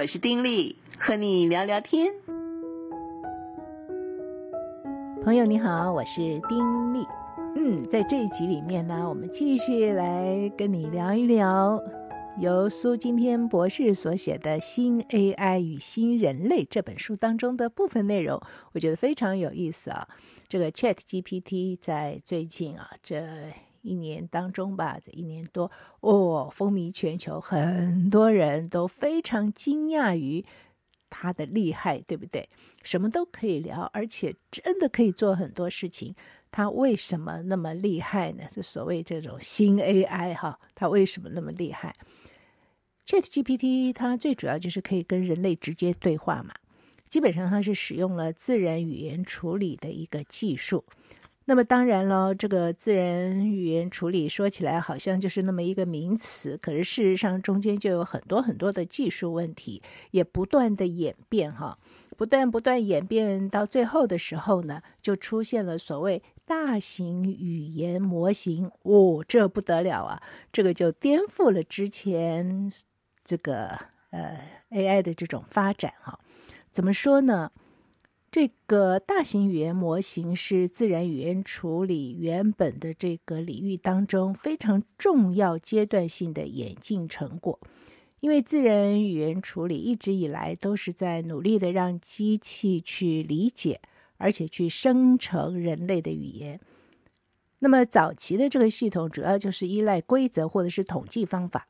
我是丁力，和你聊聊天。朋友你好，我是丁力。嗯，在这一集里面呢，我们继续来跟你聊一聊由苏今天博士所写的《新 AI 与新人类》这本书当中的部分内容，我觉得非常有意思啊。这个 ChatGPT 在最近啊这一年当中吧，这一年多哦，风靡全球，很多人都非常惊讶于它的厉害，对不对？什么都可以聊，而且真的可以做很多事情。它为什么那么厉害呢？是所谓这种新 AI 哈，它为什么那么厉害？ChatGPT 它最主要就是可以跟人类直接对话嘛，基本上它是使用了自然语言处理的一个技术。那么当然了，这个自然语言处理说起来好像就是那么一个名词，可是事实上中间就有很多很多的技术问题，也不断的演变哈。不断不断演变到最后的时候呢，就出现了所谓大型语言模型。哦，这不得了啊！这个就颠覆了之前这个呃 AI 的这种发展哈。怎么说呢？这个大型语言模型是自然语言处理原本的这个领域当中非常重要阶段性的演进成果。因为自然语言处理一直以来都是在努力的让机器去理解，而且去生成人类的语言。那么早期的这个系统主要就是依赖规则或者是统计方法。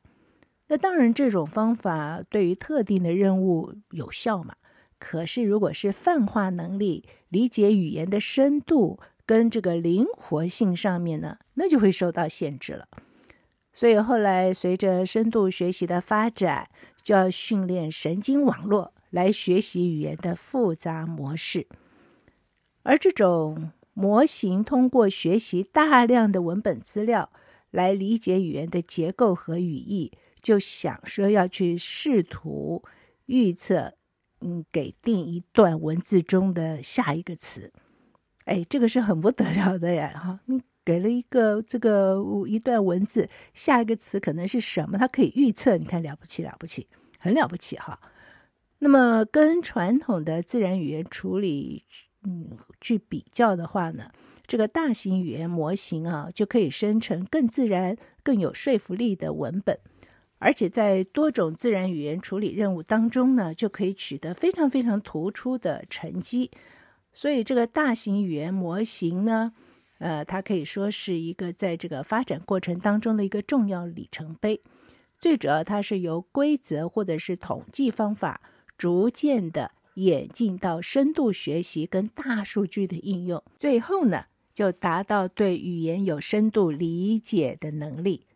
那当然这种方法对于特定的任务有效嘛。可是如果是泛化能力、理解语言的深度跟这个灵活性上面呢，那就会受到限制了。所以后来，随着深度学习的发展，就要训练神经网络来学习语言的复杂模式。而这种模型通过学习大量的文本资料来理解语言的结构和语义，就想说要去试图预测，嗯，给定一段文字中的下一个词。哎，这个是很不得了的呀！哈，你。给了一个这个一段文字，下一个词可能是什么？它可以预测，你看了不起了不起，很了不起哈。那么跟传统的自然语言处理，嗯，去比较的话呢，这个大型语言模型啊，就可以生成更自然、更有说服力的文本，而且在多种自然语言处理任务当中呢，就可以取得非常非常突出的成绩。所以这个大型语言模型呢，呃，它可以说是一个在这个发展过程当中的一个重要里程碑。最主要，它是由规则或者是统计方法，逐渐的演进到深度学习跟大数据的应用，最后呢，就达到对语言有深度理解的能力。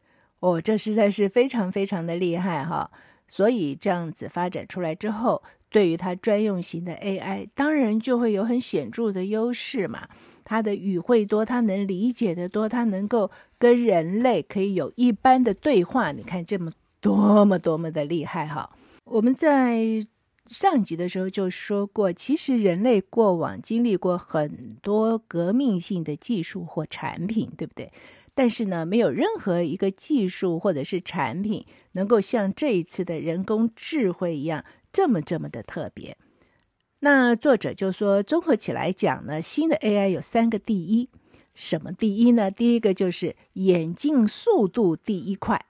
哦，这实在是非常非常的厉害哈！所以这样子发展出来之后，对于它专用型的 AI，当然就会有很显著的优势嘛。它的语汇多，它能理解的多，它能够跟人类可以有一般的对话。你看这么多么多么的厉害哈！我们在上集的时候就说过，其实人类过往经历过很多革命性的技术或产品，对不对？但是呢，没有任何一个技术或者是产品能够像这一次的人工智慧一样这么这么的特别。那作者就说，综合起来讲呢，新的 AI 有三个第一。什么第一呢？第一个就是演进速度第一快。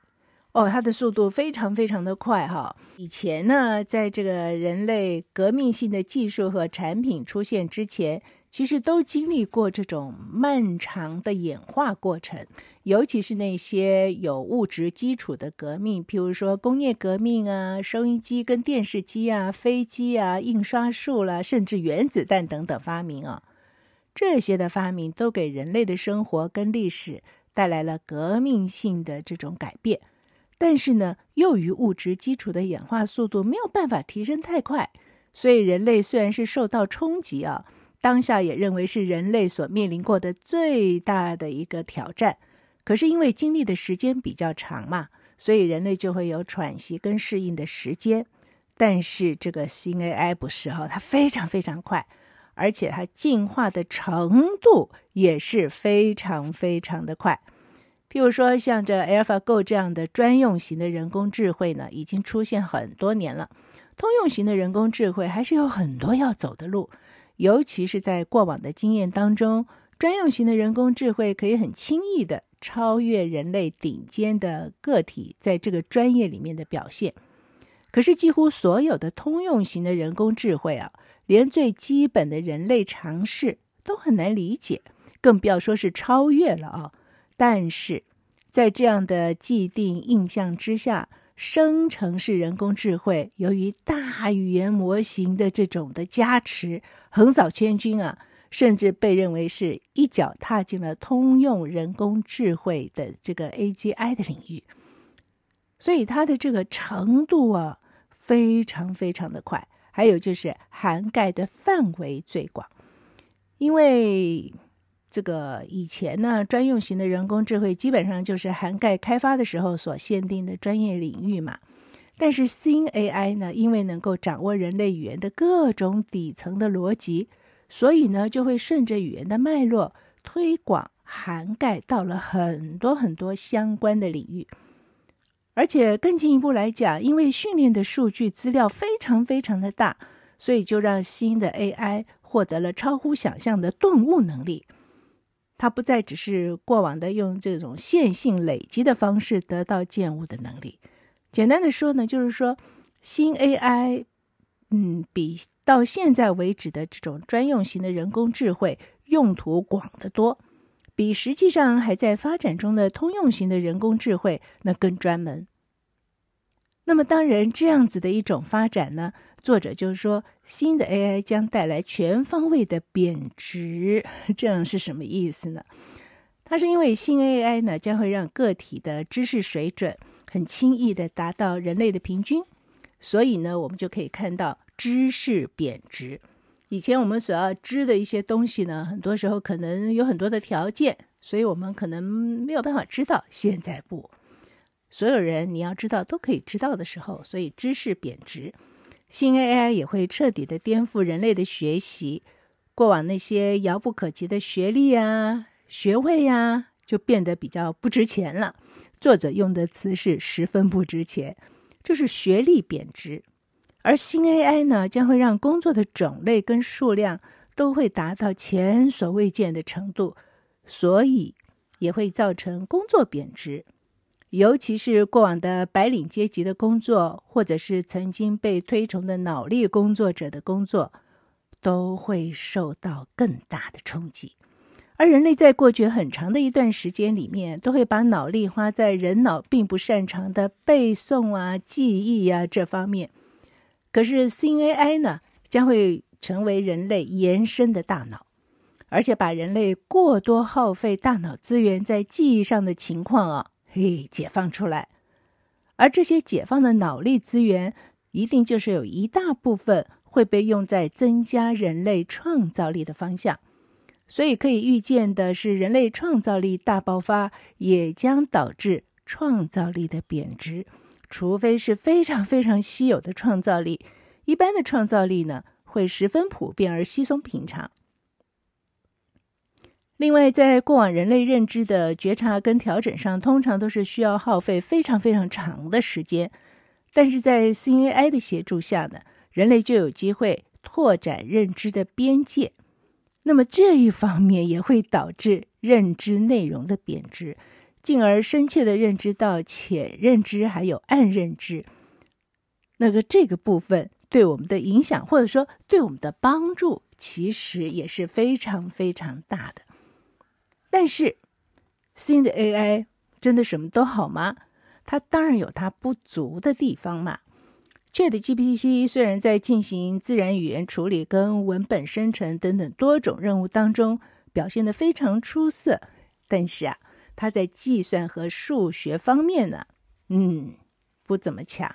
哦，它的速度非常非常的快哈。以前呢，在这个人类革命性的技术和产品出现之前，其实都经历过这种漫长的演化过程。尤其是那些有物质基础的革命，譬如说工业革命啊、收音机跟电视机啊、飞机啊、印刷术啦，甚至原子弹等等发明啊，这些的发明都给人类的生活跟历史带来了革命性的这种改变。但是呢，由于物质基础的演化速度没有办法提升太快，所以人类虽然是受到冲击啊，当下也认为是人类所面临过的最大的一个挑战。可是因为经历的时间比较长嘛，所以人类就会有喘息跟适应的时间。但是这个新 AI 不是哈，它非常非常快，而且它进化的程度也是非常非常的快。譬如说，像这 AlphaGo 这样的专用型的人工智慧呢，已经出现很多年了。通用型的人工智慧还是有很多要走的路，尤其是在过往的经验当中，专用型的人工智慧可以很轻易的超越人类顶尖的个体在这个专业里面的表现。可是，几乎所有的通用型的人工智慧啊，连最基本的人类常识都很难理解，更不要说是超越了啊！但是在这样的既定印象之下，生成式人工智慧由于大语言模型的这种的加持，横扫千军啊，甚至被认为是一脚踏进了通用人工智慧的这个 AGI 的领域，所以它的这个程度啊。非常非常的快，还有就是涵盖的范围最广，因为这个以前呢，专用型的人工智慧基本上就是涵盖开发的时候所限定的专业领域嘛。但是新 AI 呢，因为能够掌握人类语言的各种底层的逻辑，所以呢，就会顺着语言的脉络推广涵盖到了很多很多相关的领域。而且更进一步来讲，因为训练的数据资料非常非常的大，所以就让新的 AI 获得了超乎想象的顿悟能力。它不再只是过往的用这种线性累积的方式得到见物的能力。简单的说呢，就是说新 AI，嗯，比到现在为止的这种专用型的人工智慧用途广得多。比实际上还在发展中的通用型的人工智慧那更专门。那么，当然这样子的一种发展呢，作者就是说，新的 AI 将带来全方位的贬值。这样是什么意思呢？它是因为新 AI 呢将会让个体的知识水准很轻易的达到人类的平均，所以呢，我们就可以看到知识贬值。以前我们所要知的一些东西呢，很多时候可能有很多的条件，所以我们可能没有办法知道。现在不，所有人你要知道都可以知道的时候，所以知识贬值。新 AI 也会彻底的颠覆人类的学习，过往那些遥不可及的学历啊、学位呀、就变得比较不值钱了。作者用的词是十分不值钱，就是学历贬值。而新 AI 呢，将会让工作的种类跟数量都会达到前所未见的程度，所以也会造成工作贬值。尤其是过往的白领阶级的工作，或者是曾经被推崇的脑力工作者的工作，都会受到更大的冲击。而人类在过去很长的一段时间里面，都会把脑力花在人脑并不擅长的背诵啊、记忆啊这方面。可是新 AI 呢，将会成为人类延伸的大脑，而且把人类过多耗费大脑资源在记忆上的情况啊，嘿，解放出来。而这些解放的脑力资源，一定就是有一大部分会被用在增加人类创造力的方向。所以可以预见的是，人类创造力大爆发，也将导致创造力的贬值。除非是非常非常稀有的创造力，一般的创造力呢，会十分普遍而稀松平常。另外，在过往人类认知的觉察跟调整上，通常都是需要耗费非常非常长的时间，但是在 C A I 的协助下呢，人类就有机会拓展认知的边界。那么这一方面也会导致认知内容的贬值。进而深切的认知到浅认知还有暗认知，那个这个部分对我们的影响或者说对我们的帮助，其实也是非常非常大的。但是新的 AI 真的什么都好吗？它当然有它不足的地方嘛。ChatGPT 虽然在进行自然语言处理跟文本生成等等多种任务当中表现得非常出色，但是啊。它在计算和数学方面呢，嗯，不怎么强，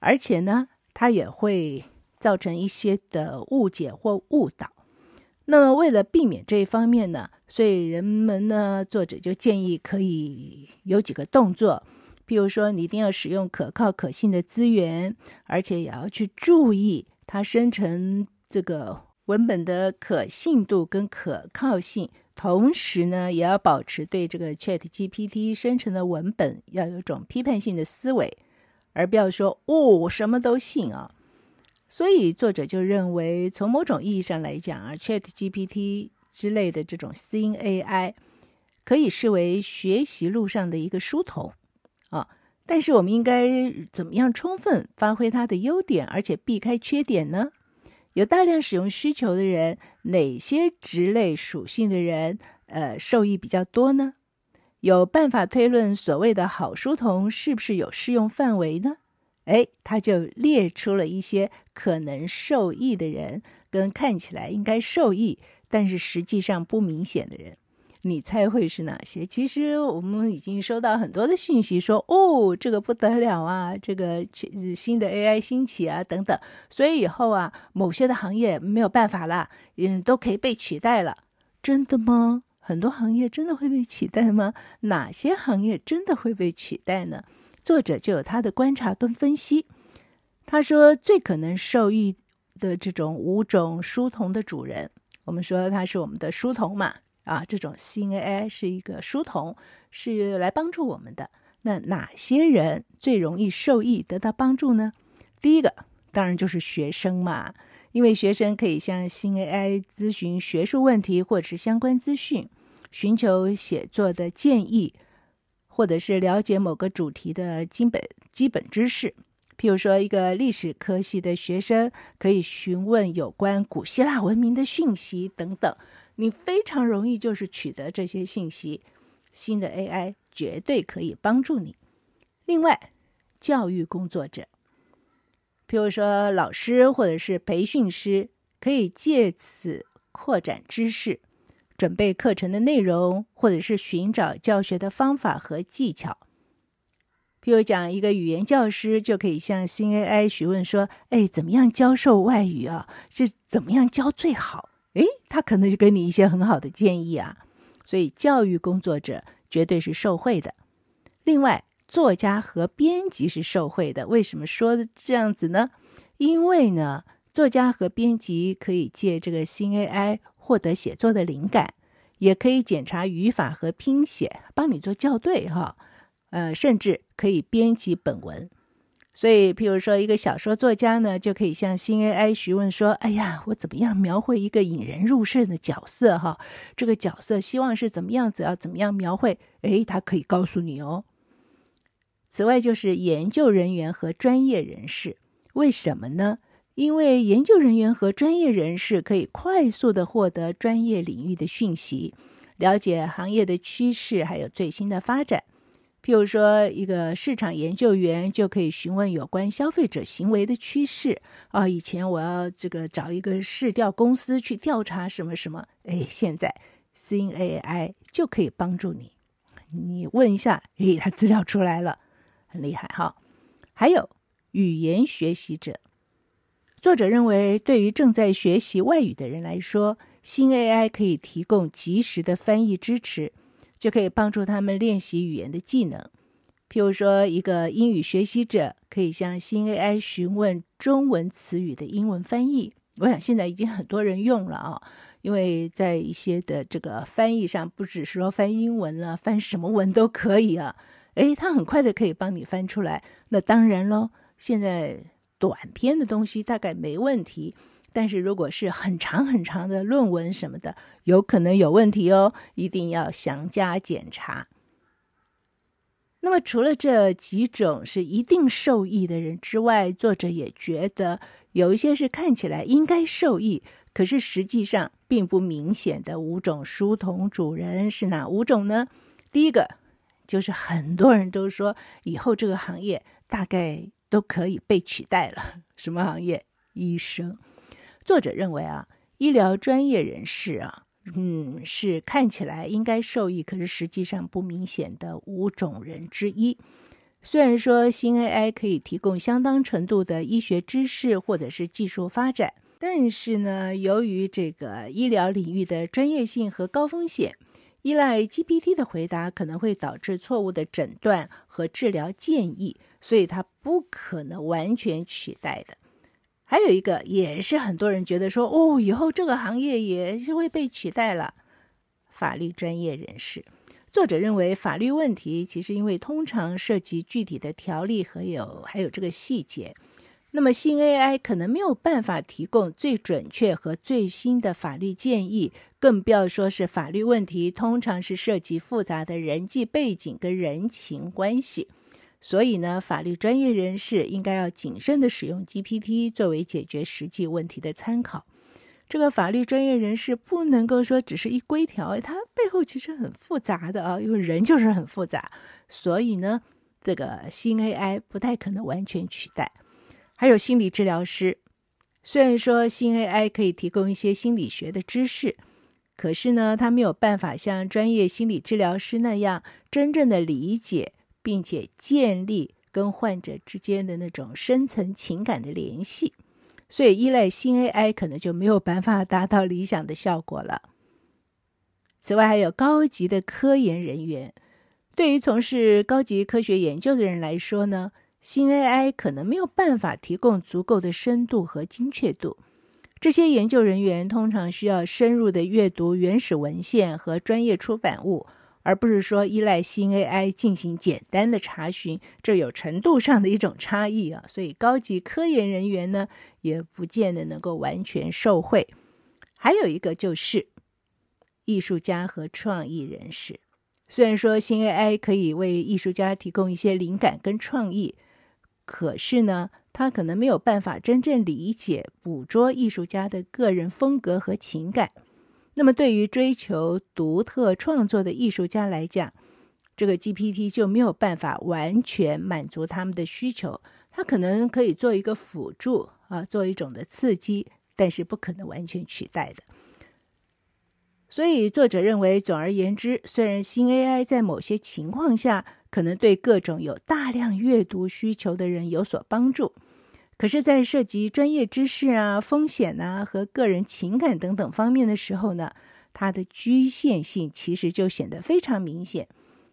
而且呢，它也会造成一些的误解或误导。那么，为了避免这一方面呢，所以人们呢，作者就建议可以有几个动作，譬如说，你一定要使用可靠可信的资源，而且也要去注意它生成这个文本的可信度跟可靠性。同时呢，也要保持对这个 ChatGPT 生成的文本要有种批判性的思维，而不要说哦，什么都信啊。所以作者就认为，从某种意义上来讲啊，ChatGPT 之类的这种新 AI 可以视为学习路上的一个书童啊。但是我们应该怎么样充分发挥它的优点，而且避开缺点呢？有大量使用需求的人，哪些职类属性的人，呃，受益比较多呢？有办法推论所谓的好书童是不是有适用范围呢？诶，他就列出了一些可能受益的人，跟看起来应该受益，但是实际上不明显的人。你猜会是哪些？其实我们已经收到很多的讯息说，哦，这个不得了啊，这个新的 AI 兴起啊，等等，所以以后啊，某些的行业没有办法了，嗯，都可以被取代了。真的吗？很多行业真的会被取代吗？哪些行业真的会被取代呢？作者就有他的观察跟分析。他说，最可能受益的这种五种书童的主人，我们说他是我们的书童嘛。啊，这种新 AI 是一个书童，是来帮助我们的。那哪些人最容易受益、得到帮助呢？第一个当然就是学生嘛，因为学生可以向新 AI 咨询学术问题或者是相关资讯，寻求写作的建议，或者是了解某个主题的基本基本知识。譬如说，一个历史科系的学生可以询问有关古希腊文明的讯息等等。你非常容易就是取得这些信息，新的 AI 绝对可以帮助你。另外，教育工作者，譬如说老师或者是培训师，可以借此扩展知识，准备课程的内容，或者是寻找教学的方法和技巧。譬如讲，一个语言教师就可以向新 AI 询问说：“哎，怎么样教授外语啊？是怎么样教最好？”诶，他可能就给你一些很好的建议啊，所以教育工作者绝对是受惠的。另外，作家和编辑是受惠的。为什么说这样子呢？因为呢，作家和编辑可以借这个新 AI 获得写作的灵感，也可以检查语法和拼写，帮你做校对哈。呃，甚至可以编辑本文。所以，譬如说，一个小说作家呢，就可以向新 AI 询问说：“哎呀，我怎么样描绘一个引人入胜的角色？哈，这个角色希望是怎么样子？要怎么样描绘？诶，他可以告诉你哦。此外，就是研究人员和专业人士，为什么呢？因为研究人员和专业人士可以快速的获得专业领域的讯息，了解行业的趋势，还有最新的发展。”譬如说，一个市场研究员就可以询问有关消费者行为的趋势啊。以前我要这个找一个市调公司去调查什么什么，哎，现在新 AI 就可以帮助你。你问一下，哎，他资料出来了，很厉害哈。还有语言学习者，作者认为，对于正在学习外语的人来说，新 AI 可以提供及时的翻译支持。就可以帮助他们练习语言的技能。譬如说，一个英语学习者可以向新 AI 询问中文词语的英文翻译。我想现在已经很多人用了啊，因为在一些的这个翻译上，不只是说翻英文了，翻什么文都可以啊。诶，它很快的可以帮你翻出来。那当然喽，现在短篇的东西大概没问题。但是如果是很长很长的论文什么的，有可能有问题哦，一定要详加检查。那么除了这几种是一定受益的人之外，作者也觉得有一些是看起来应该受益，可是实际上并不明显的五种书童主人是哪五种呢？第一个就是很多人都说以后这个行业大概都可以被取代了，什么行业？医生。作者认为啊，医疗专业人士啊，嗯，是看起来应该受益，可是实际上不明显的五种人之一。虽然说新 AI 可以提供相当程度的医学知识或者是技术发展，但是呢，由于这个医疗领域的专业性和高风险，依赖 GPT 的回答可能会导致错误的诊断和治疗建议，所以它不可能完全取代的。还有一个也是很多人觉得说，哦，以后这个行业也是会被取代了。法律专业人士，作者认为，法律问题其实因为通常涉及具体的条例和有还有这个细节，那么新 AI 可能没有办法提供最准确和最新的法律建议，更不要说是法律问题，通常是涉及复杂的人际背景跟人情关系。所以呢，法律专业人士应该要谨慎地使用 GPT 作为解决实际问题的参考。这个法律专业人士不能够说只是一规条，它背后其实很复杂的啊，因为人就是很复杂，所以呢，这个新 AI 不太可能完全取代。还有心理治疗师，虽然说新 AI 可以提供一些心理学的知识，可是呢，它没有办法像专业心理治疗师那样真正的理解并且建立跟患者之间的那种深层情感的联系。所以，依赖新 AI 可能就没有办法达到理想的效果了。此外，还有高级的科研人员，对于从事高级科学研究的人来说呢，新 AI 可能没有办法提供足够的深度和精确度。这些研究人员通常需要深入的阅读原始文献和专业出版物。而不是说依赖新 AI 进行简单的查询，这有程度上的一种差异啊。所以高级科研人员呢，也不见得能够完全受惠。还有一个就是艺术家和创意人士，虽然说新 AI 可以为艺术家提供一些灵感跟创意，可是呢，他可能没有办法真正理解、捕捉艺术家的个人风格和情感。那么，对于追求独特创作的艺术家来讲，这个 GPT 就没有办法完全满足他们的需求。它可能可以做一个辅助啊，做一种的刺激，但是不可能完全取代的。所以，作者认为，总而言之，虽然新 AI 在某些情况下可能对各种有大量阅读需求的人有所帮助。可是，在涉及专业知识啊、风险呐和个人情感等等方面的时候呢，它的局限性其实就显得非常明显。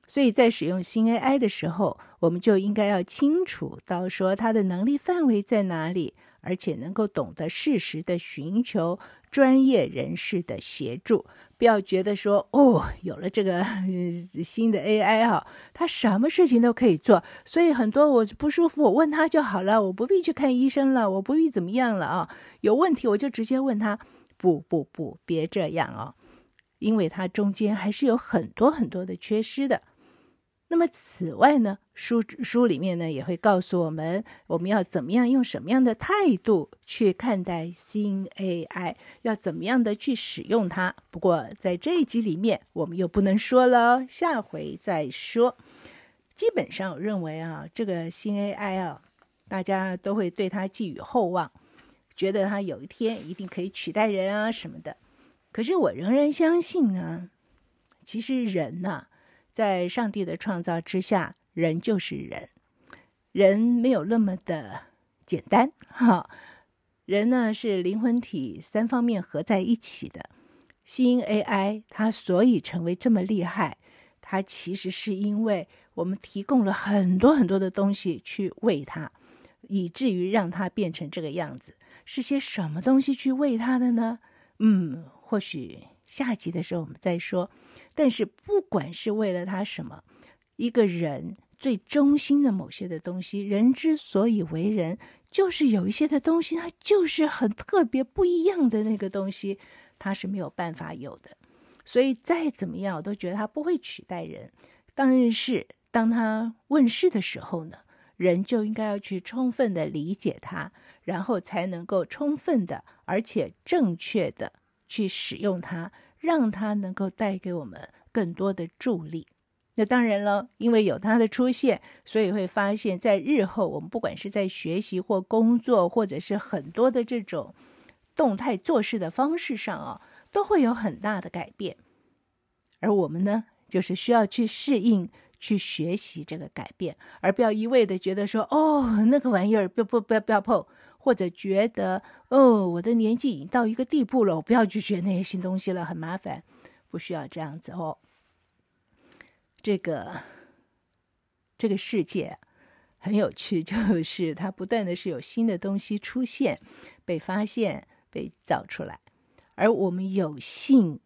所以在使用新 AI 的时候，我们就应该要清楚到说它的能力范围在哪里，而且能够懂得适时的寻求专业人士的协助。不要觉得说哦，有了这个、新的 AI 哈，他什么事情都可以做，所以很多我不舒服，我问他就好了，我不必去看医生了，我不必怎么样了啊？有问题我就直接问他。不不不，别这样啊，因为它中间还是有很多很多的缺失的。那么此外呢，书书里面呢也会告诉我们，我们要怎么样用什么样的态度去看待新 AI，要怎么样的去使用它。不过在这一集里面，我们又不能说了，下回再说。基本上我认为啊，这个新 AI 啊，大家都会对它寄予厚望，觉得它有一天一定可以取代人啊什么的。可是我仍然相信呢，其实人呐。在上帝的创造之下，人就是人，人没有那么的简单哈。人呢是灵魂体三方面合在一起的。新 AI 它所以成为这么厉害，它其实是因为我们提供了很多很多的东西去喂它，以至于让它变成这个样子。是些什么东西去喂它的呢？嗯，或许下集的时候我们再说。但是，不管是为了他什么，一个人最中心的某些的东西，人之所以为人，就是有一些的东西，它就是很特别不一样的那个东西，它是没有办法有的。所以再怎么样，我都觉得他不会取代人。当然是，当他问世的时候呢，人就应该要去充分的理解他，然后才能够充分的而且正确的去使用它。让它能够带给我们更多的助力。那当然了，因为有它的出现，所以会发现，在日后我们不管是在学习或工作，或者是很多的这种动态做事的方式上啊，都会有很大的改变。而我们呢，就是需要去适应、去学习这个改变，而不要一味的觉得说：“哦，那个玩意儿不不不要不要碰。”或者觉得哦，我的年纪已经到一个地步了，我不要去学那些新东西了，很麻烦，不需要这样子哦。这个这个世界很有趣，就是它不断的是有新的东西出现、被发现、被造出来，而我们有幸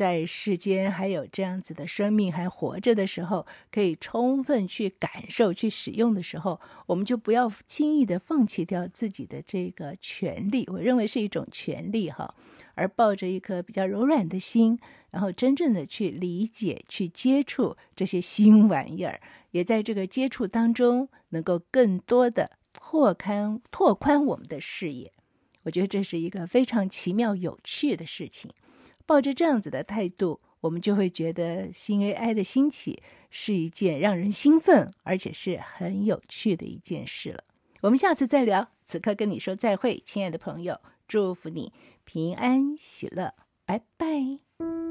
在世间还有这样子的生命还活着的时候，可以充分去感受、去使用的时候，我们就不要轻易的放弃掉自己的这个权利。我认为是一种权利哈，而抱着一颗比较柔软的心，然后真正的去理解、去接触这些新玩意儿，也在这个接触当中，能够更多的拓开、拓宽我们的视野。我觉得这是一个非常奇妙、有趣的事情。抱着这样子的态度，我们就会觉得新 AI 的兴起是一件让人兴奋，而且是很有趣的一件事了。我们下次再聊。此刻跟你说再会，亲爱的朋友，祝福你平安喜乐，拜拜。